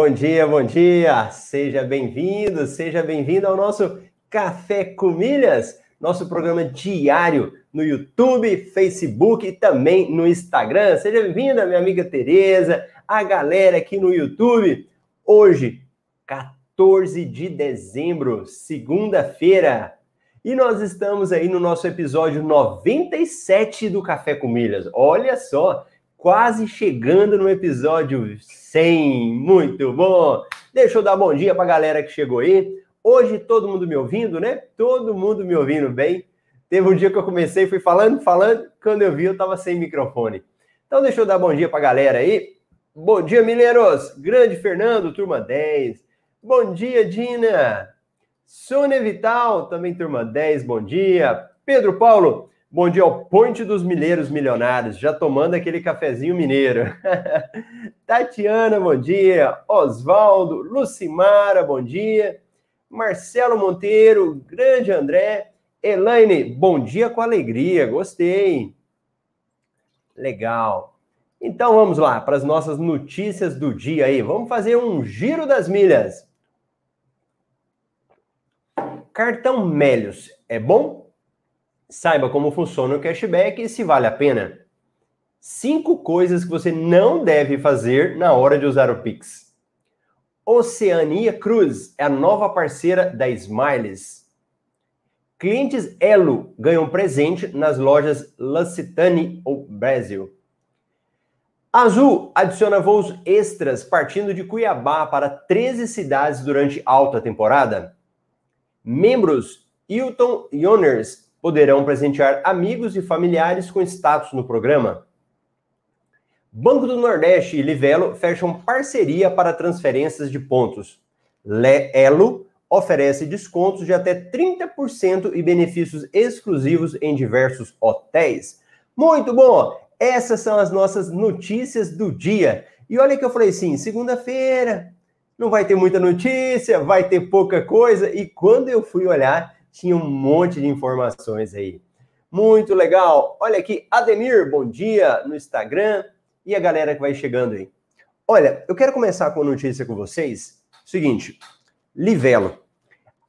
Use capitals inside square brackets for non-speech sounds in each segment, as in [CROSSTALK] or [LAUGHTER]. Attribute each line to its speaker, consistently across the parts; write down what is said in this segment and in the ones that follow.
Speaker 1: Bom dia, bom dia! Seja bem-vindo, seja bem-vindo ao nosso Café com Milhas, nosso programa diário no YouTube, Facebook e também no Instagram. Seja bem-vinda, minha amiga Tereza, a galera aqui no YouTube. Hoje, 14 de dezembro, segunda-feira, e nós estamos aí no nosso episódio 97 do Café com Milhas. Olha só, quase chegando no episódio 100. Muito bom! Deixa eu dar bom dia para a galera que chegou aí. Hoje todo mundo me ouvindo, né? Todo mundo me ouvindo bem. Teve um dia que eu comecei, fui falando, falando, quando eu vi eu estava sem microfone. Então deixa eu dar bom dia para a galera aí. Bom dia, Mineiros! Grande Fernando, turma 10. Bom dia, Dina! Sônia Vital, também turma 10, bom dia. Pedro Paulo, Bom dia ao Ponte dos Mineiros Milionários, já tomando aquele cafezinho mineiro. [LAUGHS] Tatiana, bom dia. Oswaldo, Lucimara, bom dia. Marcelo Monteiro, grande André. Elaine, bom dia com alegria, gostei. Legal. Então vamos lá para as nossas notícias do dia aí. Vamos fazer um giro das milhas. Cartão Melios é bom? Saiba como funciona o cashback e se vale a pena. Cinco coisas que você não deve fazer na hora de usar o Pix. Oceania Cruz é a nova parceira da Smiles. Clientes Elo ganham presente nas lojas Lusitani ou Brasil. Azul adiciona voos extras partindo de Cuiabá para 13 cidades durante alta temporada. Membros Hilton Yoners poderão presentear amigos e familiares com status no programa. Banco do Nordeste e Livelo fecham parceria para transferências de pontos. Elo oferece descontos de até 30% e benefícios exclusivos em diversos hotéis. Muito bom! Essas são as nossas notícias do dia. E olha que eu falei assim, segunda-feira não vai ter muita notícia, vai ter pouca coisa. E quando eu fui olhar, tinha um monte de informações aí. Muito legal. Olha aqui, Ademir, bom dia no Instagram e a galera que vai chegando aí. Olha, eu quero começar com uma notícia com vocês. Seguinte, Livelo.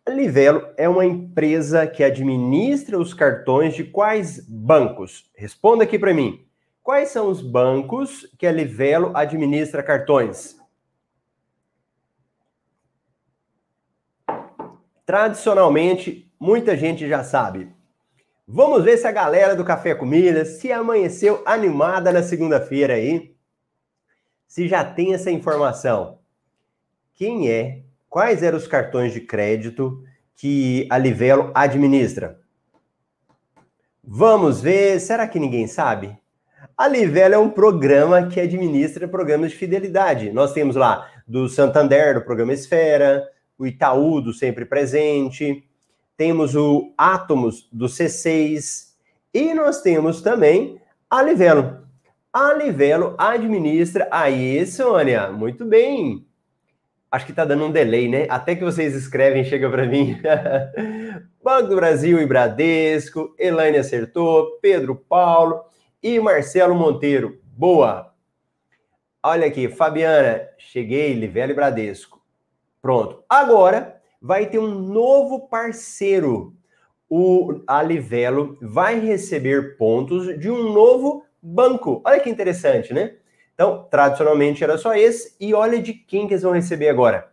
Speaker 1: Livelo é uma empresa que administra os cartões de quais bancos? Responda aqui para mim. Quais são os bancos que a Livelo administra cartões? Tradicionalmente, muita gente já sabe. Vamos ver se a galera do Café Comida se amanheceu animada na segunda-feira aí. Se já tem essa informação. Quem é? Quais eram os cartões de crédito que a Livelo administra? Vamos ver. Será que ninguém sabe? A Livelo é um programa que administra programas de fidelidade. Nós temos lá do Santander, do programa Esfera, o Itaú, do Sempre Presente, temos o Atomos do C6 e nós temos também a Livelo. A Livelo administra. Aí, Sônia, muito bem. Acho que tá dando um delay, né? Até que vocês escrevem, chega para mim. [LAUGHS] Banco do Brasil e Bradesco, Elaine acertou, Pedro Paulo e Marcelo Monteiro. Boa! Olha aqui, Fabiana, cheguei, Livelo e Bradesco. Pronto. Agora, vai ter um novo parceiro. O Alivelo vai receber pontos de um novo banco. Olha que interessante, né? Então, tradicionalmente era só esse, e olha de quem que eles vão receber agora.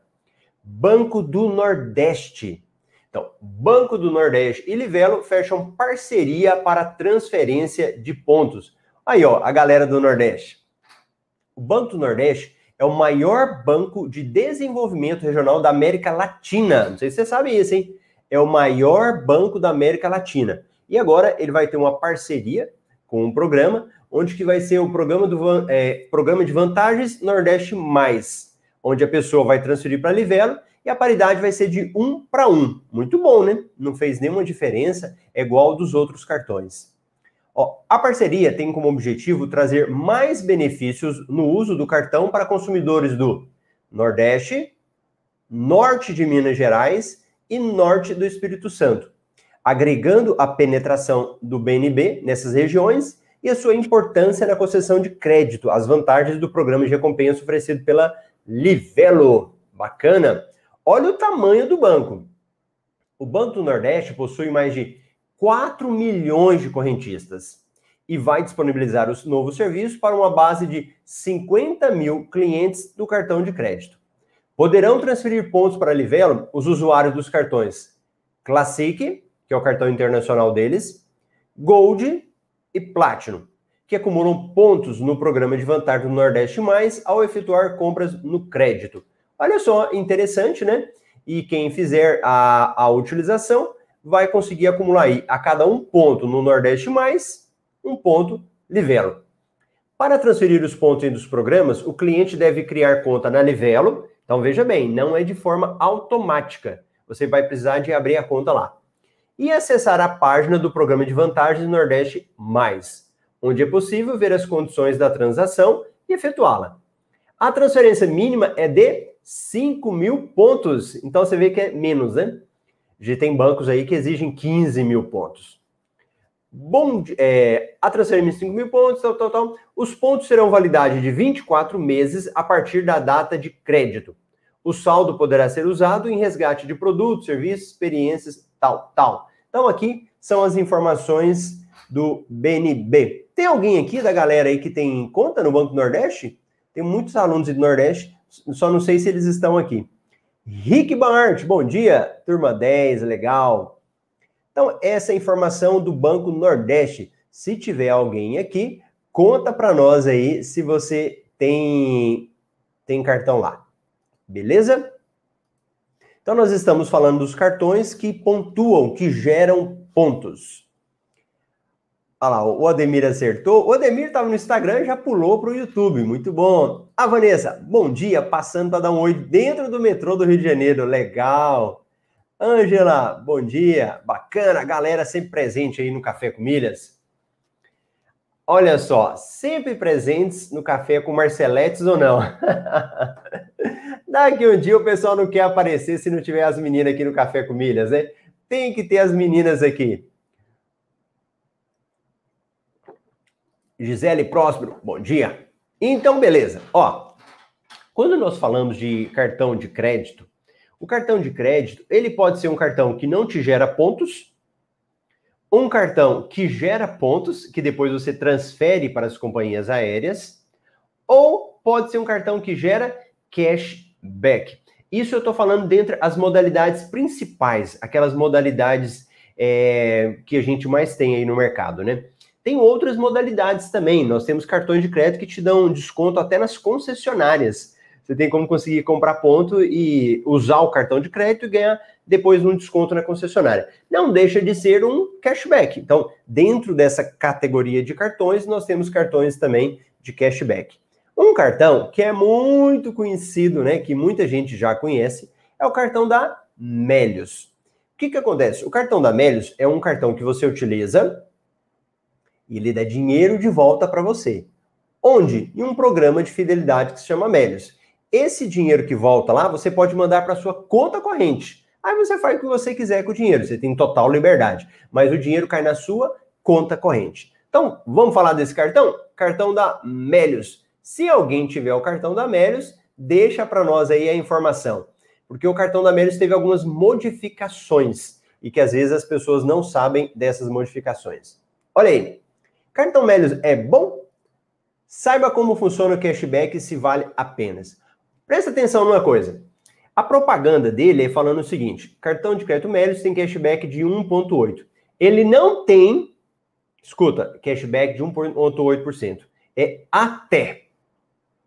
Speaker 1: Banco do Nordeste. Então, Banco do Nordeste e Livelo fecham parceria para transferência de pontos. Aí, ó, a galera do Nordeste. O Banco do Nordeste é o maior banco de desenvolvimento regional da América Latina. Não sei se você sabe isso, hein? É o maior banco da América Latina. E agora ele vai ter uma parceria com um programa, onde que vai ser o programa, do, é, programa de vantagens Nordeste Mais, onde a pessoa vai transferir para Livelo e a paridade vai ser de um para um. Muito bom, né? Não fez nenhuma diferença, é igual dos outros cartões. Ó, a parceria tem como objetivo trazer mais benefícios no uso do cartão para consumidores do Nordeste, Norte de Minas Gerais e Norte do Espírito Santo, agregando a penetração do BNB nessas regiões e a sua importância na concessão de crédito, as vantagens do programa de recompensa oferecido pela Livelo. Bacana. Olha o tamanho do banco. O Banco do Nordeste possui mais de 4 milhões de correntistas e vai disponibilizar os novos serviços para uma base de 50 mil clientes do cartão de crédito. Poderão transferir pontos para Livelo os usuários dos cartões Classic, que é o cartão internacional deles, Gold e Platinum, que acumulam pontos no programa de vantagem do Nordeste Mais ao efetuar compras no crédito. Olha só, interessante, né? E quem fizer a, a utilização vai conseguir acumular aí a cada um ponto no Nordeste Mais, um ponto Livelo. Para transferir os pontos entre os programas, o cliente deve criar conta na Livelo então veja bem, não é de forma automática. Você vai precisar de abrir a conta lá. E acessar a página do programa de vantagens Nordeste Mais, onde é possível ver as condições da transação e efetuá-la. A transferência mínima é de 5 mil pontos. Então você vê que é menos, né? Já tem bancos aí que exigem 15 mil pontos. Bom, é, a transferência de 5 mil pontos, tal, tal, tal. Os pontos serão validade de 24 meses a partir da data de crédito. O saldo poderá ser usado em resgate de produtos, serviços, experiências, tal, tal. Então, aqui são as informações do BNB. Tem alguém aqui da galera aí que tem conta no Banco Nordeste? Tem muitos alunos do Nordeste, só não sei se eles estão aqui. Rick Bart, bom dia. Turma 10, legal. Então, essa é informação do Banco Nordeste. Se tiver alguém aqui, conta para nós aí se você tem, tem cartão lá. Beleza? Então, nós estamos falando dos cartões que pontuam, que geram pontos. Olha lá, o Ademir acertou. O Ademir estava no Instagram e já pulou para o YouTube. Muito bom. A Vanessa, bom dia. Passando para dar um oi dentro do metrô do Rio de Janeiro. Legal. Ângela, bom dia. Bacana, galera sempre presente aí no Café com Milhas. Olha só, sempre presentes no Café com Marceletes ou não? [LAUGHS] Daqui um dia o pessoal não quer aparecer se não tiver as meninas aqui no Café com Milhas, né? Tem que ter as meninas aqui. Gisele Próspero, bom dia. Então, beleza. Ó, quando nós falamos de cartão de crédito, o cartão de crédito, ele pode ser um cartão que não te gera pontos, um cartão que gera pontos, que depois você transfere para as companhias aéreas, ou pode ser um cartão que gera cashback. Isso eu estou falando dentre as modalidades principais, aquelas modalidades é, que a gente mais tem aí no mercado, né? Tem outras modalidades também. Nós temos cartões de crédito que te dão desconto até nas concessionárias você tem como conseguir comprar ponto e usar o cartão de crédito e ganhar depois um desconto na concessionária. Não deixa de ser um cashback. Então, dentro dessa categoria de cartões, nós temos cartões também de cashback. Um cartão que é muito conhecido, né, que muita gente já conhece, é o cartão da Melios. O que, que acontece? O cartão da Melios é um cartão que você utiliza e ele dá dinheiro de volta para você. Onde? Em um programa de fidelidade que se chama Melios. Esse dinheiro que volta lá, você pode mandar para sua conta corrente. Aí você faz o que você quiser com o dinheiro, você tem total liberdade. Mas o dinheiro cai na sua conta corrente. Então, vamos falar desse cartão? Cartão da Melius. Se alguém tiver o cartão da Melius, deixa para nós aí a informação. Porque o cartão da Melius teve algumas modificações e que às vezes as pessoas não sabem dessas modificações. Olha aí. Cartão Melius é bom? Saiba como funciona o cashback e se vale apenas. Presta atenção numa coisa. A propaganda dele é falando o seguinte: cartão de crédito Melios tem cashback de 1,8. Ele não tem, escuta, cashback de 1,8%. É até.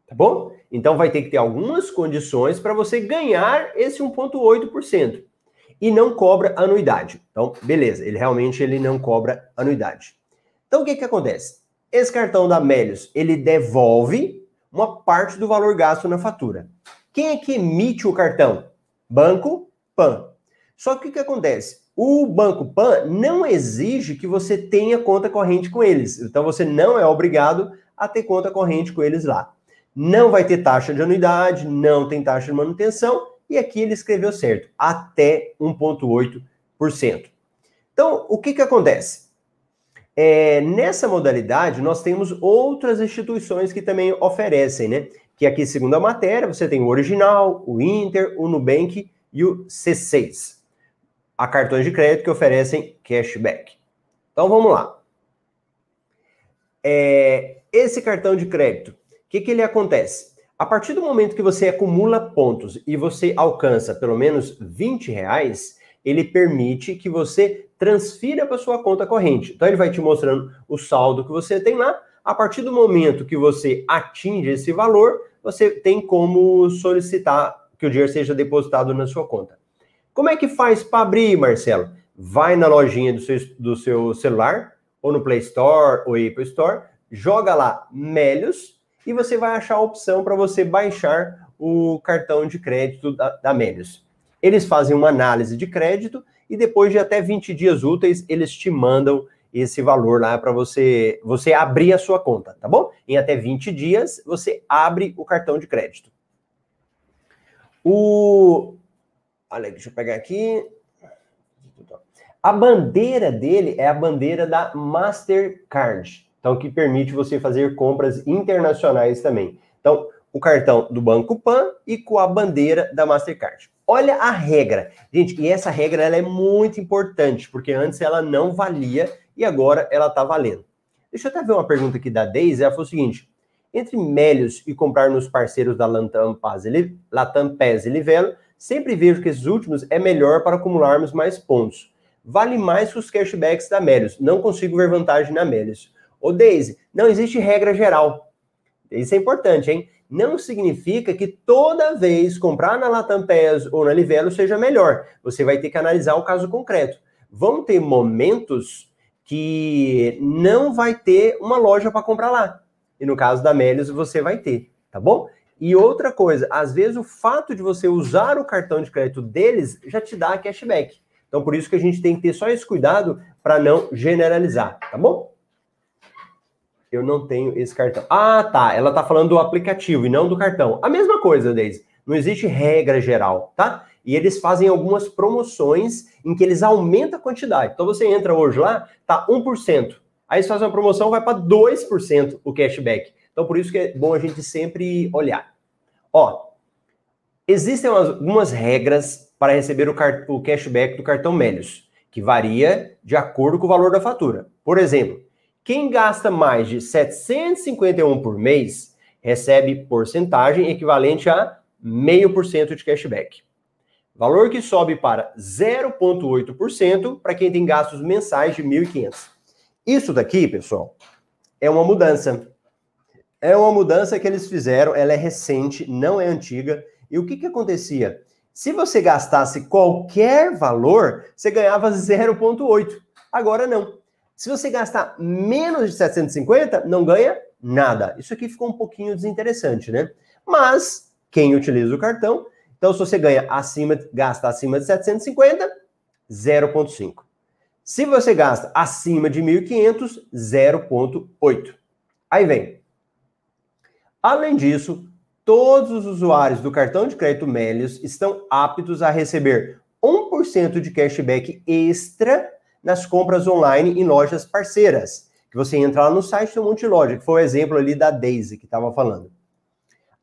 Speaker 1: Tá bom? Então vai ter que ter algumas condições para você ganhar esse 1,8%. E não cobra anuidade. Então, beleza, ele realmente ele não cobra anuidade. Então o que, que acontece? Esse cartão da Melios, ele devolve uma parte do valor gasto na fatura. Quem é que emite o cartão? Banco PAN. Só que o que acontece? O Banco PAN não exige que você tenha conta corrente com eles. Então você não é obrigado a ter conta corrente com eles lá. Não vai ter taxa de anuidade, não tem taxa de manutenção, e aqui ele escreveu certo, até 1,8%. Então, o que, que acontece? É, nessa modalidade, nós temos outras instituições que também oferecem, né? que aqui, segundo a matéria, você tem o Original, o Inter, o Nubank e o C6. Há cartões de crédito que oferecem cashback. Então vamos lá. É, esse cartão de crédito, o que, que ele acontece? A partir do momento que você acumula pontos e você alcança pelo menos 20 reais, ele permite que você transfira para sua conta corrente. Então ele vai te mostrando o saldo que você tem lá. A partir do momento que você atinge esse valor, você tem como solicitar que o dinheiro seja depositado na sua conta. Como é que faz para abrir, Marcelo? Vai na lojinha do seu, do seu celular, ou no Play Store ou Apple Store, joga lá Melios e você vai achar a opção para você baixar o cartão de crédito da, da Melios. Eles fazem uma análise de crédito e depois de até 20 dias úteis, eles te mandam esse valor lá para você você abrir a sua conta, tá bom? Em até 20 dias, você abre o cartão de crédito. O Olha, deixa eu pegar aqui. A bandeira dele é a bandeira da Mastercard, então que permite você fazer compras internacionais também. Então, o cartão do Banco Pan e com a bandeira da Mastercard. Olha a regra. Gente, e essa regra ela é muito importante, porque antes ela não valia e agora ela está valendo. Deixa eu até ver uma pergunta aqui da Deise. Ela falou o seguinte: entre Melios e comprar nos parceiros da Latam Paz, Latam Pes e Livelo, sempre vejo que esses últimos é melhor para acumularmos mais pontos. Vale mais que os cashbacks da Melios. Não consigo ver vantagem na Melios. Ô Deise, não existe regra geral. Isso é importante, hein? Não significa que toda vez comprar na Latam PES ou na Livelo seja melhor. Você vai ter que analisar o caso concreto. Vão ter momentos que não vai ter uma loja para comprar lá. E no caso da Melios, você vai ter, tá bom? E outra coisa, às vezes o fato de você usar o cartão de crédito deles já te dá cashback. Então, por isso que a gente tem que ter só esse cuidado para não generalizar, tá bom? Eu não tenho esse cartão. Ah, tá. Ela tá falando do aplicativo e não do cartão. A mesma coisa, Deise. Não existe regra geral, tá? E eles fazem algumas promoções em que eles aumentam a quantidade. Então você entra hoje lá, tá 1%. Aí eles fazem uma promoção, vai para 2% o cashback. Então por isso que é bom a gente sempre olhar. Ó, existem algumas regras para receber o, o cashback do cartão Melios, que varia de acordo com o valor da fatura. Por exemplo, quem gasta mais de 751 por mês recebe porcentagem equivalente a 0,5% de cashback. Valor que sobe para 0,8% para quem tem gastos mensais de 1.500. Isso daqui, pessoal, é uma mudança. É uma mudança que eles fizeram, ela é recente, não é antiga. E o que, que acontecia? Se você gastasse qualquer valor, você ganhava 0,8. Agora não. Se você gastar menos de 750, não ganha nada. Isso aqui ficou um pouquinho desinteressante, né? Mas quem utiliza o cartão, então se você ganha acima, gasta acima de 750, 0.5. Se você gasta acima de 1.500, 0.8. Aí vem. Além disso, todos os usuários do cartão de crédito Melios estão aptos a receber 1% de cashback extra nas compras online em lojas parceiras. Que você entra lá no site do Monte Loja, que foi o exemplo ali da Daisy que estava falando.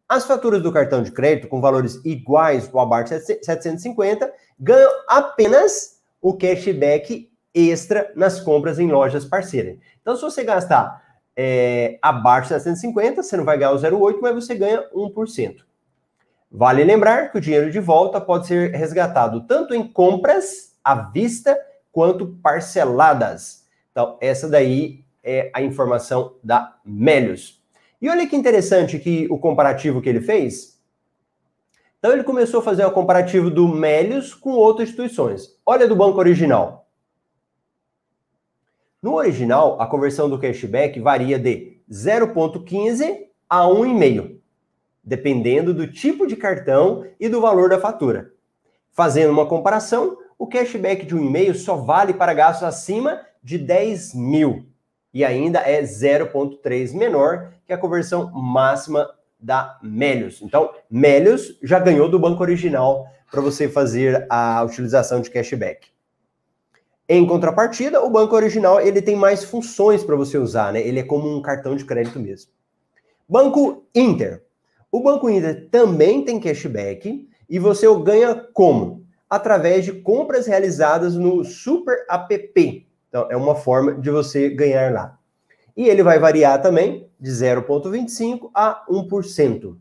Speaker 1: As faturas do cartão de crédito com valores iguais ao abarca 750 ganham apenas o cashback extra nas compras em lojas parceiras. Então, se você gastar é, abaixo de 750, você não vai ganhar o 0,8, mas você ganha 1%. Vale lembrar que o dinheiro de volta pode ser resgatado tanto em compras à vista quanto parceladas. Então, essa daí é a informação da Melius. E olha que interessante que o comparativo que ele fez. Então, ele começou a fazer o um comparativo do Melius com outras instituições. Olha do banco original. No original, a conversão do cashback varia de 0,15 a 1,5, dependendo do tipo de cartão e do valor da fatura. Fazendo uma comparação, o cashback de um e-mail só vale para gastos acima de 10 mil e ainda é 0,3 menor que a conversão máxima da Melius. Então, Melius já ganhou do banco original para você fazer a utilização de cashback. Em contrapartida, o banco original ele tem mais funções para você usar, né? Ele é como um cartão de crédito mesmo. Banco Inter. O Banco Inter também tem cashback e você ganha como? Através de compras realizadas no Super App. Então, é uma forma de você ganhar lá. E ele vai variar também de 0,25% a 1%.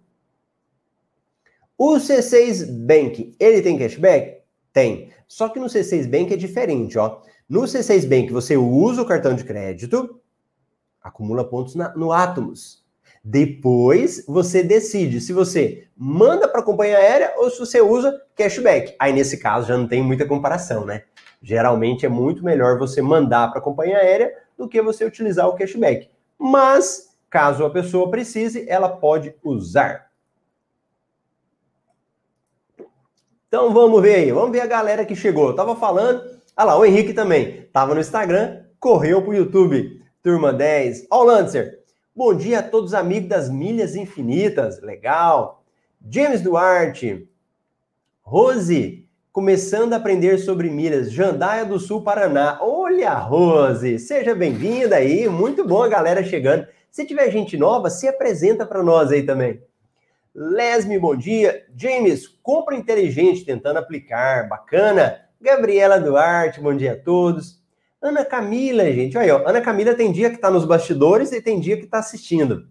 Speaker 1: O C6 Bank, ele tem cashback? Tem. Só que no C6 Bank é diferente, ó. No C6 Bank você usa o cartão de crédito, acumula pontos na, no Atomos. Depois você decide se você manda para a companhia aérea ou se você usa cashback. Aí nesse caso já não tem muita comparação, né? Geralmente é muito melhor você mandar para a companhia aérea do que você utilizar o cashback. Mas caso a pessoa precise, ela pode usar. Então vamos ver aí, vamos ver a galera que chegou. Eu tava falando, ah lá, o Henrique também. Tava no Instagram, correu pro YouTube. Turma 10. Ó, o Lancer. Bom dia a todos os amigos das Milhas Infinitas. Legal. James Duarte. Rose, começando a aprender sobre milhas. Jandaia do Sul, Paraná. Olha, Rose, seja bem-vinda aí. Muito bom a galera chegando. Se tiver gente nova, se apresenta para nós aí também. Lesme, bom dia. James, compra inteligente tentando aplicar. Bacana. Gabriela Duarte, bom dia a todos. Ana Camila, gente, olha, ó, Ana Camila tem dia que está nos bastidores e tem dia que está assistindo.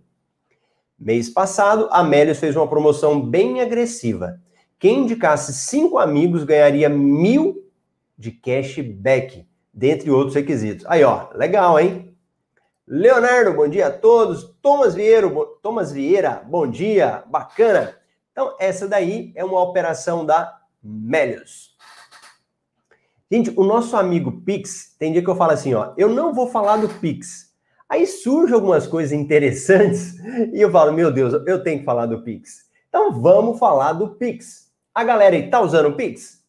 Speaker 1: Mês passado, a Melios fez uma promoção bem agressiva. Quem indicasse cinco amigos ganharia mil de cashback, dentre outros requisitos. Aí, ó, legal, hein? Leonardo, bom dia a todos. Thomas Vieira, Thomas Vieira, bom dia, bacana. Então, essa daí é uma operação da Melios. Gente, o nosso amigo Pix, tem dia que eu falo assim, ó, eu não vou falar do Pix. Aí surgem algumas coisas interessantes [LAUGHS] e eu falo, meu Deus, eu tenho que falar do Pix. Então vamos falar do Pix. A galera aí tá usando o Pix?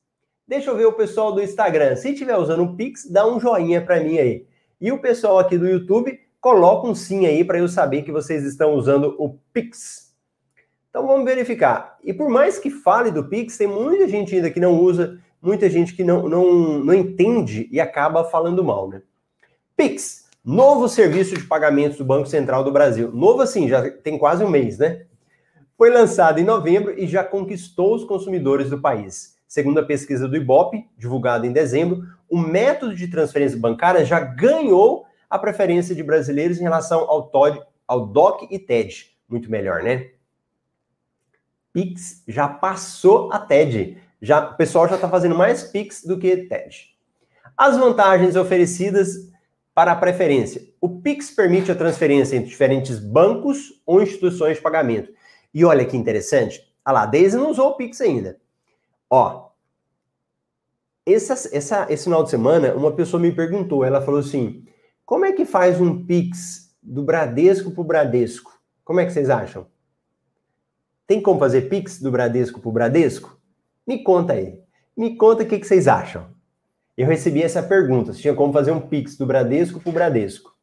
Speaker 1: Deixa eu ver o pessoal do Instagram. Se tiver usando o Pix, dá um joinha para mim aí. E o pessoal aqui do YouTube, coloca um sim aí para eu saber que vocês estão usando o Pix. Então vamos verificar. E por mais que fale do Pix, tem muita gente ainda que não usa, muita gente que não, não, não entende e acaba falando mal, né? Pix, novo serviço de pagamentos do Banco Central do Brasil. Novo assim, já tem quase um mês, né? Foi lançado em novembro e já conquistou os consumidores do país. Segundo a pesquisa do Ibope, divulgada em dezembro, o método de transferência bancária já ganhou a preferência de brasileiros em relação ao, TOD, ao DOC e TED. Muito melhor, né? Pix já passou a TED já, o pessoal já está fazendo mais Pix do que TED. As vantagens oferecidas para a preferência. O Pix permite a transferência entre diferentes bancos ou instituições de pagamento. E olha que interessante. Lá, a Daisy não usou o Pix ainda. Ó, essa, essa, esse final de semana, uma pessoa me perguntou, ela falou assim, como é que faz um Pix do Bradesco para o Bradesco? Como é que vocês acham? Tem como fazer Pix do Bradesco para o Bradesco? Me conta aí. Me conta o que, que vocês acham. Eu recebi essa pergunta: se tinha como fazer um Pix do Bradesco para o Bradesco.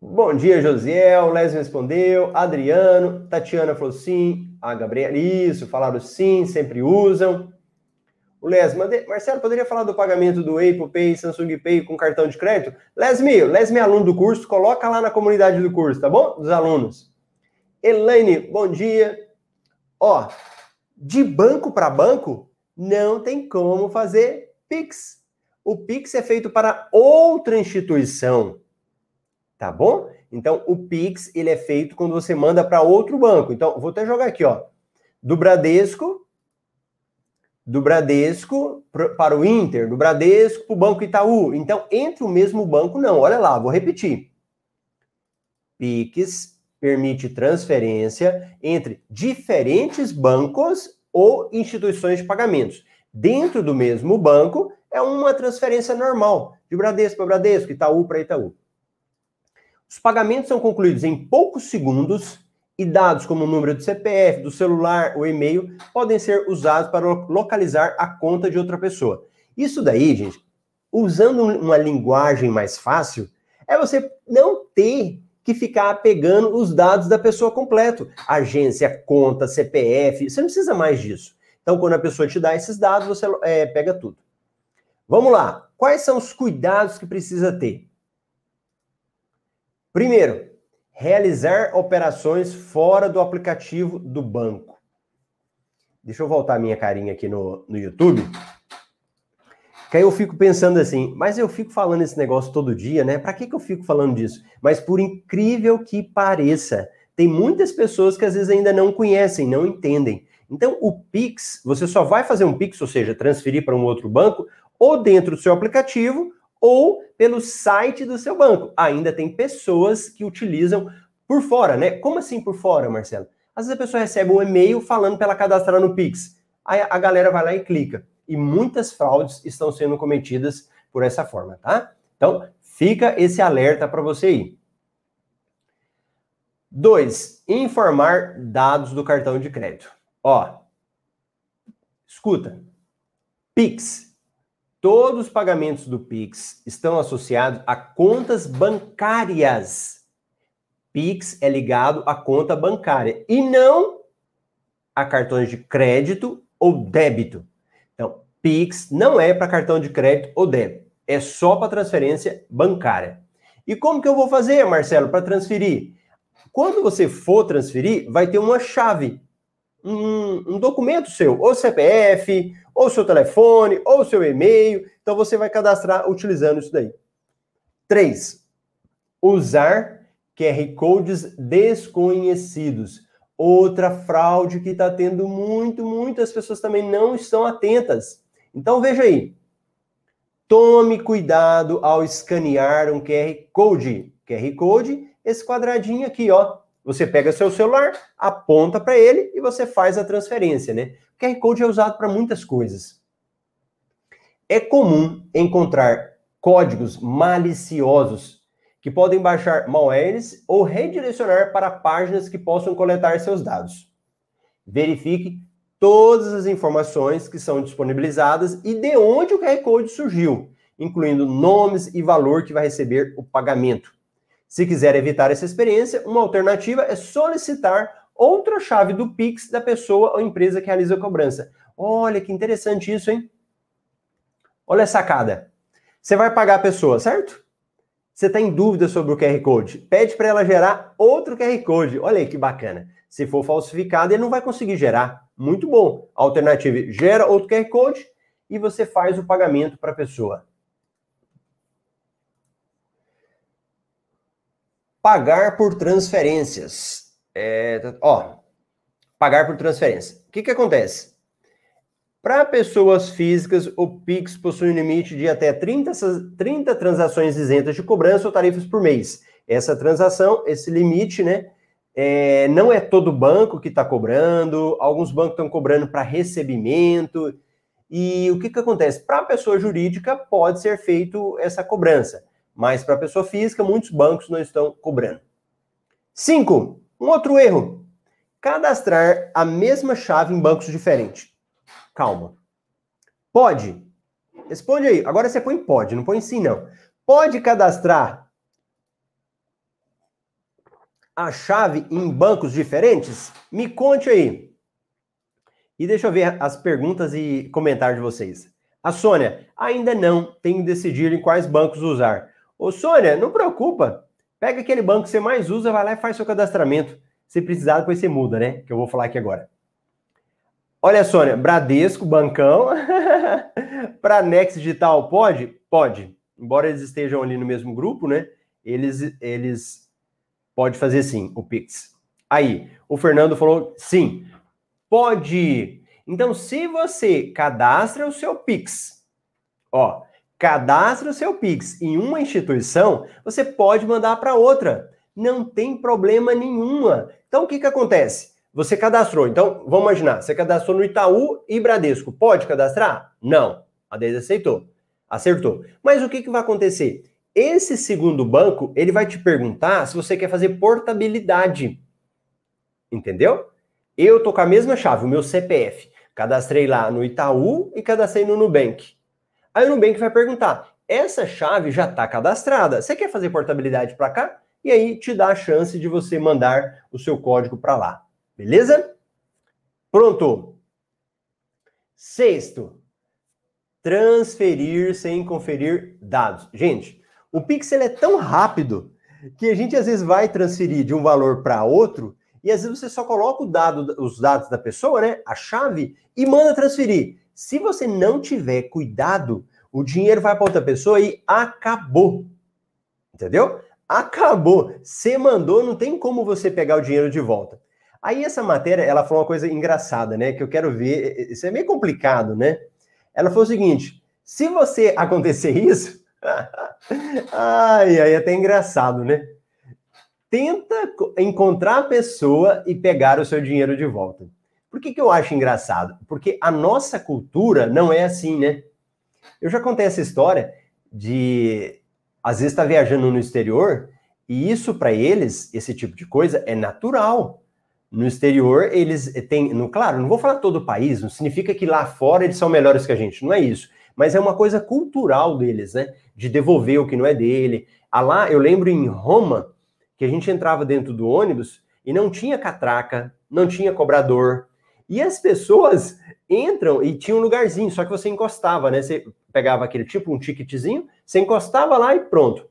Speaker 1: Bom dia, Josiel. Leslie respondeu. Adriano. Tatiana falou sim. A Gabriela. Isso, falaram sim, sempre usam. O Leslie, Marcelo, poderia falar do pagamento do Apple Pay, Samsung Pay com cartão de crédito? Leslie, Leslie é aluno do curso, coloca lá na comunidade do curso, tá bom? Dos alunos. Elaine, bom dia. Ó, de banco para banco, não tem como fazer Pix. O Pix é feito para outra instituição. Tá bom? Então, o Pix, ele é feito quando você manda para outro banco. Então, vou até jogar aqui, ó. Do Bradesco, do Bradesco para o Inter, do Bradesco para o Banco Itaú. Então, entre o mesmo banco, não. Olha lá, vou repetir. Pix permite transferência entre diferentes bancos ou instituições de pagamentos. Dentro do mesmo banco, é uma transferência normal, de Bradesco para Bradesco, Itaú para Itaú. Os pagamentos são concluídos em poucos segundos e dados como o número do CPF, do celular, o e-mail podem ser usados para localizar a conta de outra pessoa. Isso daí, gente, usando uma linguagem mais fácil, é você não ter que ficar pegando os dados da pessoa completo. Agência, conta, CPF, você não precisa mais disso. Então, quando a pessoa te dá esses dados, você é, pega tudo. Vamos lá. Quais são os cuidados que precisa ter? Primeiro, realizar operações fora do aplicativo do banco. Deixa eu voltar minha carinha aqui no, no YouTube. Que aí eu fico pensando assim, mas eu fico falando esse negócio todo dia, né? Para que, que eu fico falando disso? Mas por incrível que pareça, tem muitas pessoas que às vezes ainda não conhecem, não entendem. Então, o Pix, você só vai fazer um Pix, ou seja, transferir para um outro banco, ou dentro do seu aplicativo, ou pelo site do seu banco. Ainda tem pessoas que utilizam por fora, né? Como assim por fora, Marcelo? Às vezes a pessoa recebe um e-mail falando para ela cadastrar no Pix. Aí a galera vai lá e clica e muitas fraudes estão sendo cometidas por essa forma, tá? Então, fica esse alerta para você aí. Dois, informar dados do cartão de crédito. Ó, escuta, Pix. Todos os pagamentos do Pix estão associados a contas bancárias. Pix é ligado à conta bancária e não a cartões de crédito ou débito. Pix não é para cartão de crédito ou débito, é só para transferência bancária. E como que eu vou fazer, Marcelo, para transferir? Quando você for transferir, vai ter uma chave, um, um, documento seu, ou CPF, ou seu telefone, ou seu e-mail. Então você vai cadastrar utilizando isso daí. 3. Usar QR Codes desconhecidos. Outra fraude que está tendo muito, muitas pessoas também não estão atentas. Então veja aí. Tome cuidado ao escanear um QR Code. QR Code, esse quadradinho aqui, ó. Você pega seu celular, aponta para ele e você faz a transferência, né? O QR Code é usado para muitas coisas. É comum encontrar códigos maliciosos que podem baixar malwares ou redirecionar para páginas que possam coletar seus dados. Verifique todas as informações que são disponibilizadas e de onde o QR Code surgiu, incluindo nomes e valor que vai receber o pagamento. Se quiser evitar essa experiência, uma alternativa é solicitar outra chave do Pix da pessoa ou empresa que realiza a cobrança. Olha que interessante isso, hein? Olha a sacada. Você vai pagar a pessoa, certo? Você está em dúvida sobre o QR Code? Pede para ela gerar outro QR Code. Olha aí que bacana. Se for falsificado, ele não vai conseguir gerar. Muito bom. alternativa gera outro QR Code e você faz o pagamento para a pessoa. Pagar por transferências. É, ó, pagar por transferência. O que, que acontece? Para pessoas físicas, o Pix possui um limite de até 30, 30 transações isentas de cobrança ou tarifas por mês. Essa transação, esse limite, né, é, não é todo banco que está cobrando, alguns bancos estão cobrando para recebimento. E o que, que acontece? Para a pessoa jurídica pode ser feito essa cobrança, mas para a pessoa física, muitos bancos não estão cobrando. Cinco, um outro erro: cadastrar a mesma chave em bancos diferentes. Calma. Pode. Responde aí. Agora você põe pode, não põe sim, não. Pode cadastrar a chave em bancos diferentes? Me conte aí. E deixa eu ver as perguntas e comentários de vocês. A Sônia, ainda não, que decidir em quais bancos usar. Ô Sônia, não preocupa. Pega aquele banco que você mais usa, vai lá e faz seu cadastramento. Se precisar, depois você muda, né? Que eu vou falar aqui agora. Olha, Sônia, Bradesco, Bancão. [LAUGHS] Para Next Digital, pode? Pode. Embora eles estejam ali no mesmo grupo, né? Eles, eles Pode fazer sim, o Pix. Aí, o Fernando falou sim. Pode. Então, se você cadastra o seu Pix, ó, cadastra o seu Pix em uma instituição, você pode mandar para outra. Não tem problema nenhuma. Então, o que, que acontece? Você cadastrou. Então, vamos imaginar, você cadastrou no Itaú e Bradesco. Pode cadastrar? Não. A Deise aceitou. Acertou. Mas o que, que vai acontecer? Esse segundo banco, ele vai te perguntar se você quer fazer portabilidade. Entendeu? Eu tô com a mesma chave, o meu CPF. Cadastrei lá no Itaú e cadastrei no Nubank. Aí o Nubank vai perguntar: essa chave já está cadastrada. Você quer fazer portabilidade para cá? E aí te dá a chance de você mandar o seu código para lá. Beleza? Pronto. Sexto, transferir sem conferir dados. Gente, o Pix é tão rápido que a gente às vezes vai transferir de um valor para outro e às vezes você só coloca dado, os dados da pessoa, né, a chave, e manda transferir. Se você não tiver cuidado, o dinheiro vai para outra pessoa e acabou. Entendeu? Acabou. Você mandou, não tem como você pegar o dinheiro de volta. Aí essa matéria, ela falou uma coisa engraçada, né? Que eu quero ver. Isso é meio complicado, né? Ela falou o seguinte: se você [LAUGHS] acontecer isso, [LAUGHS] ai, aí é até engraçado, né? Tenta encontrar a pessoa e pegar o seu dinheiro de volta. Por que, que eu acho engraçado? Porque a nossa cultura não é assim, né? Eu já contei essa história de às vezes estar tá viajando no exterior e isso para eles, esse tipo de coisa, é natural. No exterior, eles têm. No, claro, não vou falar todo o país, não significa que lá fora eles são melhores que a gente, não é isso. Mas é uma coisa cultural deles, né? De devolver o que não é dele. Ah, lá, eu lembro em Roma, que a gente entrava dentro do ônibus e não tinha catraca, não tinha cobrador. E as pessoas entram e tinha um lugarzinho, só que você encostava, né? Você pegava aquele tipo, um ticketzinho, você encostava lá e pronto.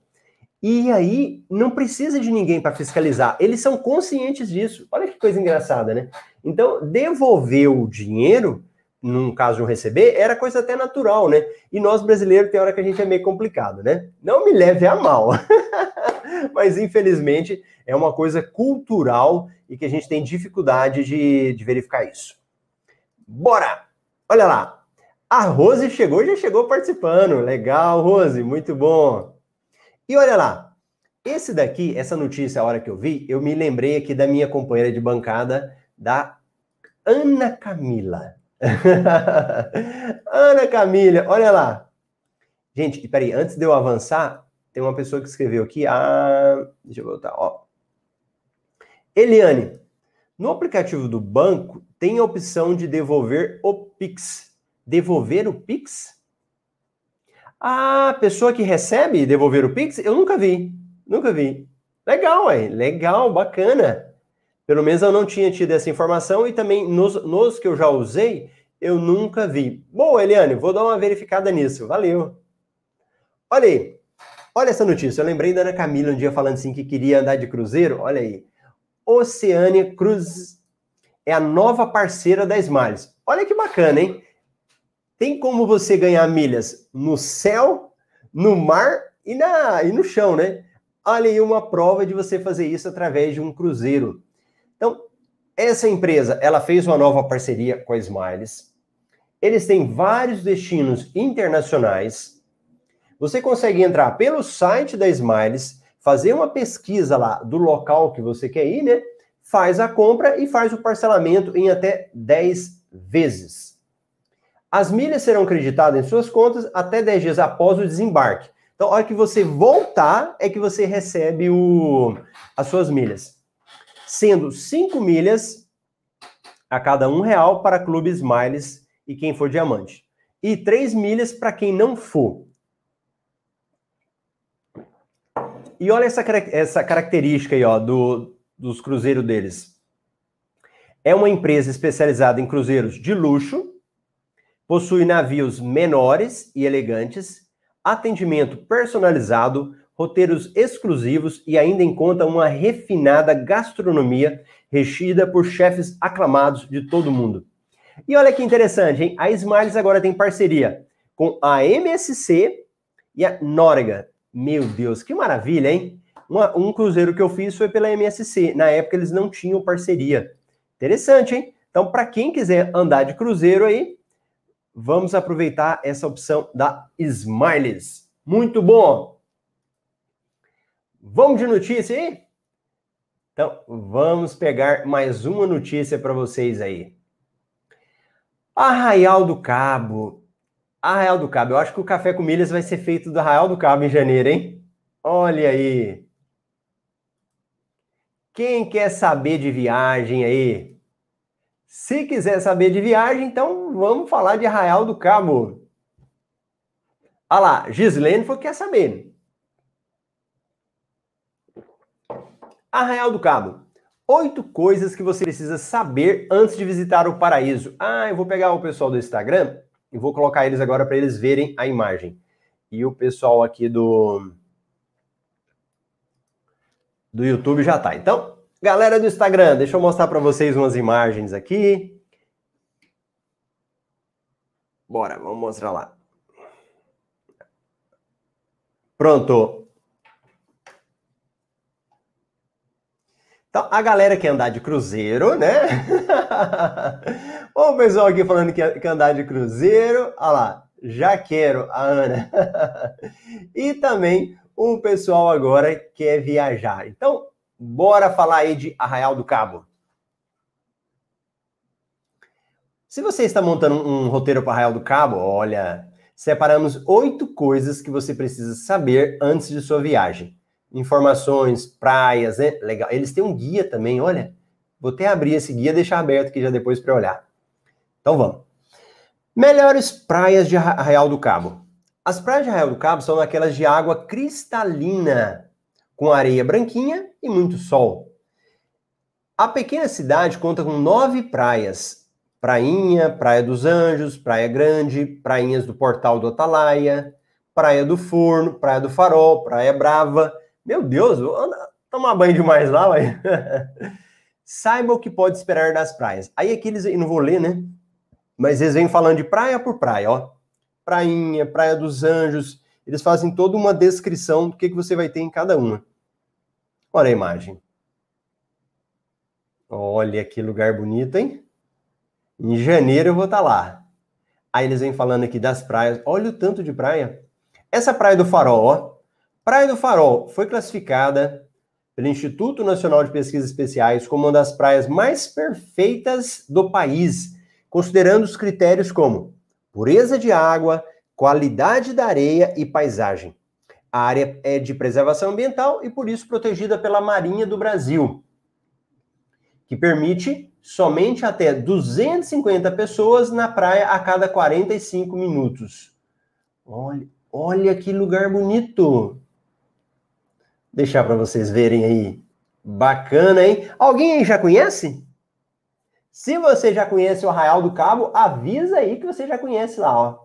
Speaker 1: E aí não precisa de ninguém para fiscalizar. Eles são conscientes disso. Olha que coisa engraçada, né? Então, devolver o dinheiro, num caso de um receber, era coisa até natural, né? E nós brasileiros tem hora que a gente é meio complicado, né? Não me leve a mal. [LAUGHS] Mas infelizmente é uma coisa cultural e que a gente tem dificuldade de, de verificar isso. Bora! Olha lá. A Rose chegou, já chegou participando. Legal, Rose, muito bom. E olha lá, esse daqui, essa notícia, a hora que eu vi, eu me lembrei aqui da minha companheira de bancada, da Ana Camila. [LAUGHS] Ana Camila, olha lá. Gente, peraí, antes de eu avançar, tem uma pessoa que escreveu aqui. Ah, deixa eu voltar, ó. Eliane, no aplicativo do banco tem a opção de devolver o Pix. Devolver o Pix? A pessoa que recebe devolver o Pix, eu nunca vi. Nunca vi. Legal, aí. Legal, bacana. Pelo menos eu não tinha tido essa informação e também nos, nos que eu já usei, eu nunca vi. Bom, Eliane, vou dar uma verificada nisso. Valeu. Olha aí. Olha essa notícia. Eu lembrei da Ana Camila um dia falando assim que queria andar de cruzeiro. Olha aí. Oceânia Cruz é a nova parceira da Smiles. Olha que bacana, hein? Tem como você ganhar milhas no céu, no mar e, na, e no chão, né? Olha aí uma prova de você fazer isso através de um cruzeiro. Essa empresa, ela fez uma nova parceria com a Smiles. Eles têm vários destinos internacionais. Você consegue entrar pelo site da Smiles, fazer uma pesquisa lá do local que você quer ir, né? Faz a compra e faz o parcelamento em até 10 vezes. As milhas serão creditadas em suas contas até 10 dias após o desembarque. Então, a hora que você voltar, é que você recebe o, as suas milhas. Sendo 5 milhas a cada um real para clubes Smiles e quem for diamante. E 3 milhas para quem não for. E olha essa, essa característica aí, ó, do, dos cruzeiros deles. É uma empresa especializada em cruzeiros de luxo, Possui navios menores e elegantes, atendimento personalizado, roteiros exclusivos e ainda em conta uma refinada gastronomia regida por chefes aclamados de todo o mundo. E olha que interessante, hein? A Smiles agora tem parceria com a MSC e a Nórdega. Meu Deus, que maravilha, hein? Uma, um cruzeiro que eu fiz foi pela MSC. Na época eles não tinham parceria. Interessante, hein? Então, para quem quiser andar de cruzeiro aí, vamos aproveitar essa opção da Smiles. Muito bom! Vamos de notícia aí? Então, vamos pegar mais uma notícia para vocês aí. Arraial do Cabo. Arraial do Cabo. Eu acho que o café com milhas vai ser feito do Arraial do Cabo em janeiro, hein? Olha aí. Quem quer saber de viagem aí? Se quiser saber de viagem, então vamos falar de Arraial do Cabo. Ah lá, Gislene foi quer saber. Arraial do Cabo. Oito coisas que você precisa saber antes de visitar o paraíso. Ah, eu vou pegar o pessoal do Instagram e vou colocar eles agora para eles verem a imagem. E o pessoal aqui do Do YouTube já tá. Então, galera do Instagram, deixa eu mostrar para vocês umas imagens aqui. Bora, vamos mostrar lá. Pronto. Então, a galera que andar de cruzeiro, né? [LAUGHS] o pessoal aqui falando que quer andar de cruzeiro. Olha lá, já quero, a Ana. [LAUGHS] e também o pessoal agora quer viajar. Então, bora falar aí de Arraial do Cabo. Se você está montando um roteiro para Arraial do Cabo, olha, separamos oito coisas que você precisa saber antes de sua viagem. Informações, praias, né? Legal. Eles têm um guia também, olha. Vou até abrir esse guia deixar aberto aqui já depois para olhar. Então vamos. Melhores praias de Arraial do Cabo. As praias de Arraial do Cabo são aquelas de água cristalina, com areia branquinha e muito sol. A pequena cidade conta com nove praias: Prainha, Praia dos Anjos, Praia Grande, Prainhas do Portal do Atalaia, Praia do Forno, Praia do Farol, Praia Brava. Meu Deus, vou tomar banho demais lá, vai. [LAUGHS] Saiba o que pode esperar das praias. Aí aqueles, não vou ler, né? Mas eles vêm falando de praia por praia, ó. Prainha, Praia dos Anjos. Eles fazem toda uma descrição do que, que você vai ter em cada uma. Olha a imagem. Olha que lugar bonito, hein? Em janeiro eu vou estar tá lá. Aí eles vêm falando aqui das praias. Olha o tanto de praia. Essa praia do Farol, ó. Praia do Farol foi classificada pelo Instituto Nacional de Pesquisas Especiais como uma das praias mais perfeitas do país considerando os critérios como pureza de água, qualidade da areia e paisagem. A área é de preservação ambiental e por isso protegida pela Marinha do Brasil, que permite somente até 250 pessoas na praia a cada 45 minutos. Olha, olha que lugar bonito. Deixar para vocês verem aí. Bacana, hein? Alguém aí já conhece? Se você já conhece o Arraial do Cabo, avisa aí que você já conhece lá, ó.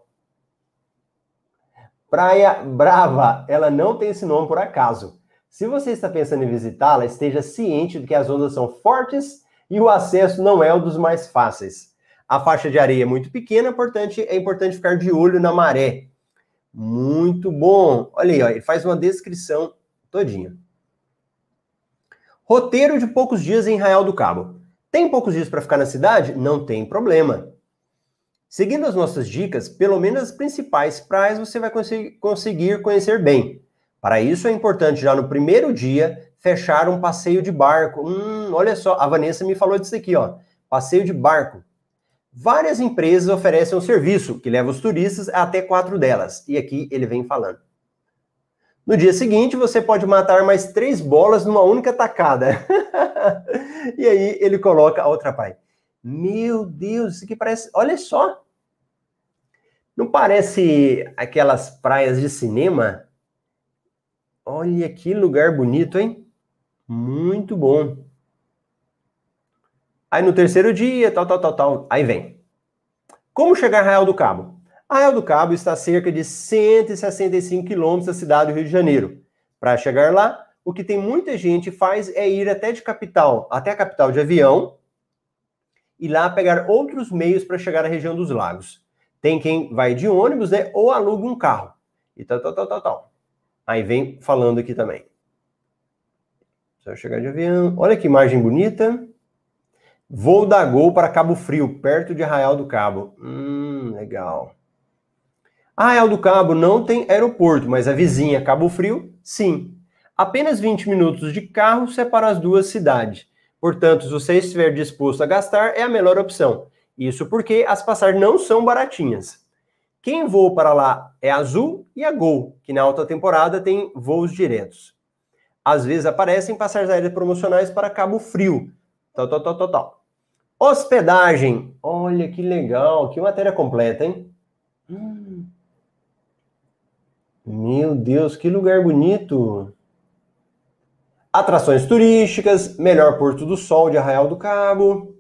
Speaker 1: Praia Brava, ela não tem esse nome por acaso. Se você está pensando em visitá-la, esteja ciente de que as ondas são fortes e o acesso não é um dos mais fáceis. A faixa de areia é muito pequena, portanto, é importante ficar de olho na maré. Muito bom. Olha aí, ó, ele faz uma descrição todinha. Roteiro de poucos dias em Arraial do Cabo. Tem poucos dias para ficar na cidade? Não tem problema. Seguindo as nossas dicas, pelo menos as principais praias você vai conseguir conhecer bem. Para isso é importante já no primeiro dia fechar um passeio de barco. Hum, olha só, a Vanessa me falou disso aqui, ó. Passeio de barco. Várias empresas oferecem um serviço que leva os turistas até quatro delas. E aqui ele vem falando. No dia seguinte, você pode matar mais três bolas numa única tacada. [LAUGHS] e aí ele coloca a outra pai. Meu Deus, isso aqui parece. Olha só. Não parece aquelas praias de cinema? Olha que lugar bonito, hein? Muito bom. Aí no terceiro dia, tal, tal, tal, tal. Aí vem. Como chegar a Real do Cabo? Arraial do Cabo está a cerca de 165 quilômetros da cidade do Rio de Janeiro. Para chegar lá, o que tem muita gente faz é ir até de capital, até a capital de avião, e lá pegar outros meios para chegar à região dos lagos. Tem quem vai de ônibus, né, ou aluga um carro. E tal, tal, tal, tal, tal. Aí vem falando aqui também. Só chegar de avião. Olha que imagem bonita. Voo da Gol para Cabo Frio, perto de Arraial do Cabo. Hum, legal. Arraial do Cabo não tem aeroporto, mas a vizinha Cabo Frio, sim. Apenas 20 minutos de carro separam as duas cidades. Portanto, se você estiver disposto a gastar, é a melhor opção. Isso porque as passagens não são baratinhas. Quem voa para lá é a Azul e a Gol, que na alta temporada tem voos diretos. Às vezes aparecem passagens aéreas promocionais para Cabo Frio. Tal, tal, tal, tal, tal. Hospedagem. Olha que legal, que matéria completa, hein? Hum. Meu Deus, que lugar bonito! Atrações turísticas, melhor Porto do Sol de Arraial do Cabo.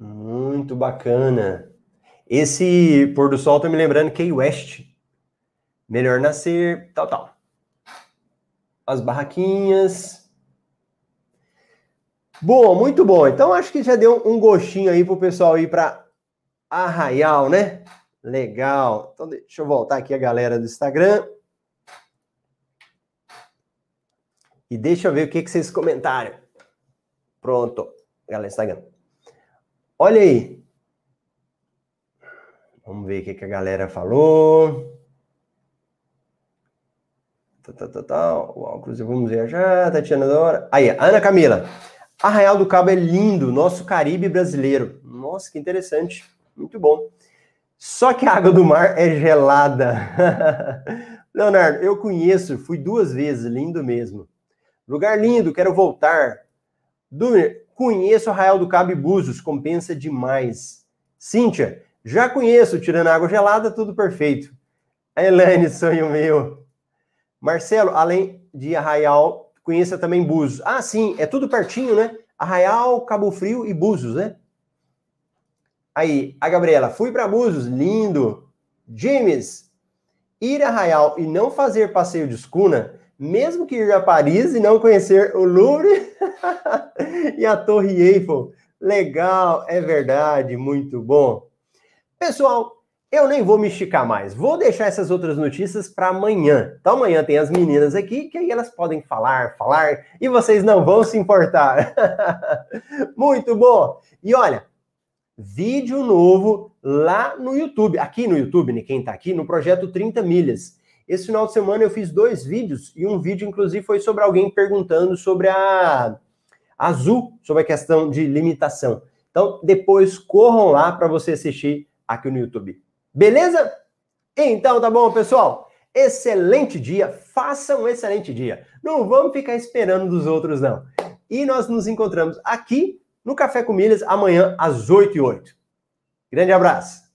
Speaker 1: Muito bacana. Esse pôr do sol tá me lembrando Key West. Melhor nascer, tal, tal. as barraquinhas. Bom, muito bom. Então acho que já deu um gostinho aí pro pessoal ir para Arraial, né? Legal. Então deixa eu voltar aqui a galera do Instagram. E deixa eu ver o que, que vocês comentaram. Pronto, galera do Instagram. Olha aí. Vamos ver o que, que a galera falou. Tá, tá, tá, tá. Óculos, vamos ver já. Tatiana Dora. Aí, Ana Camila. Arraial do Cabo é lindo, nosso Caribe brasileiro. Nossa, que interessante. Muito bom. Só que a água do mar é gelada. [LAUGHS] Leonardo, eu conheço, fui duas vezes, lindo mesmo. Lugar lindo, quero voltar. Dúvida, conheço Arraial do Cabo e Búzios, compensa demais. Cíntia, já conheço, tirando água gelada, tudo perfeito. A Elaine, sonho meu. Marcelo, além de Arraial, conheça também Búzios. Ah, sim, é tudo pertinho, né? Arraial, Cabo Frio e Búzios, né? Aí, a Gabriela, fui para Búzios, lindo. James, ir a Arraial e não fazer passeio de escuna, mesmo que ir a Paris e não conhecer o Louvre [LAUGHS] e a Torre Eiffel. Legal, é verdade, muito bom. Pessoal, eu nem vou me esticar mais. Vou deixar essas outras notícias para amanhã. Então amanhã tem as meninas aqui que aí elas podem falar, falar e vocês não vão se importar. [LAUGHS] Muito bom. E olha, vídeo novo lá no YouTube, aqui no YouTube, né, quem está aqui, no projeto 30 Milhas. Esse final de semana eu fiz dois vídeos, e um vídeo, inclusive, foi sobre alguém perguntando sobre a Azul, sobre a questão de limitação. Então, depois corram lá para você assistir aqui no YouTube. Beleza? Então, tá bom, pessoal? Excelente dia, faça um excelente dia. Não vamos ficar esperando dos outros, não. E nós nos encontramos aqui no Café com Milhas amanhã às 8 e 8. Grande abraço.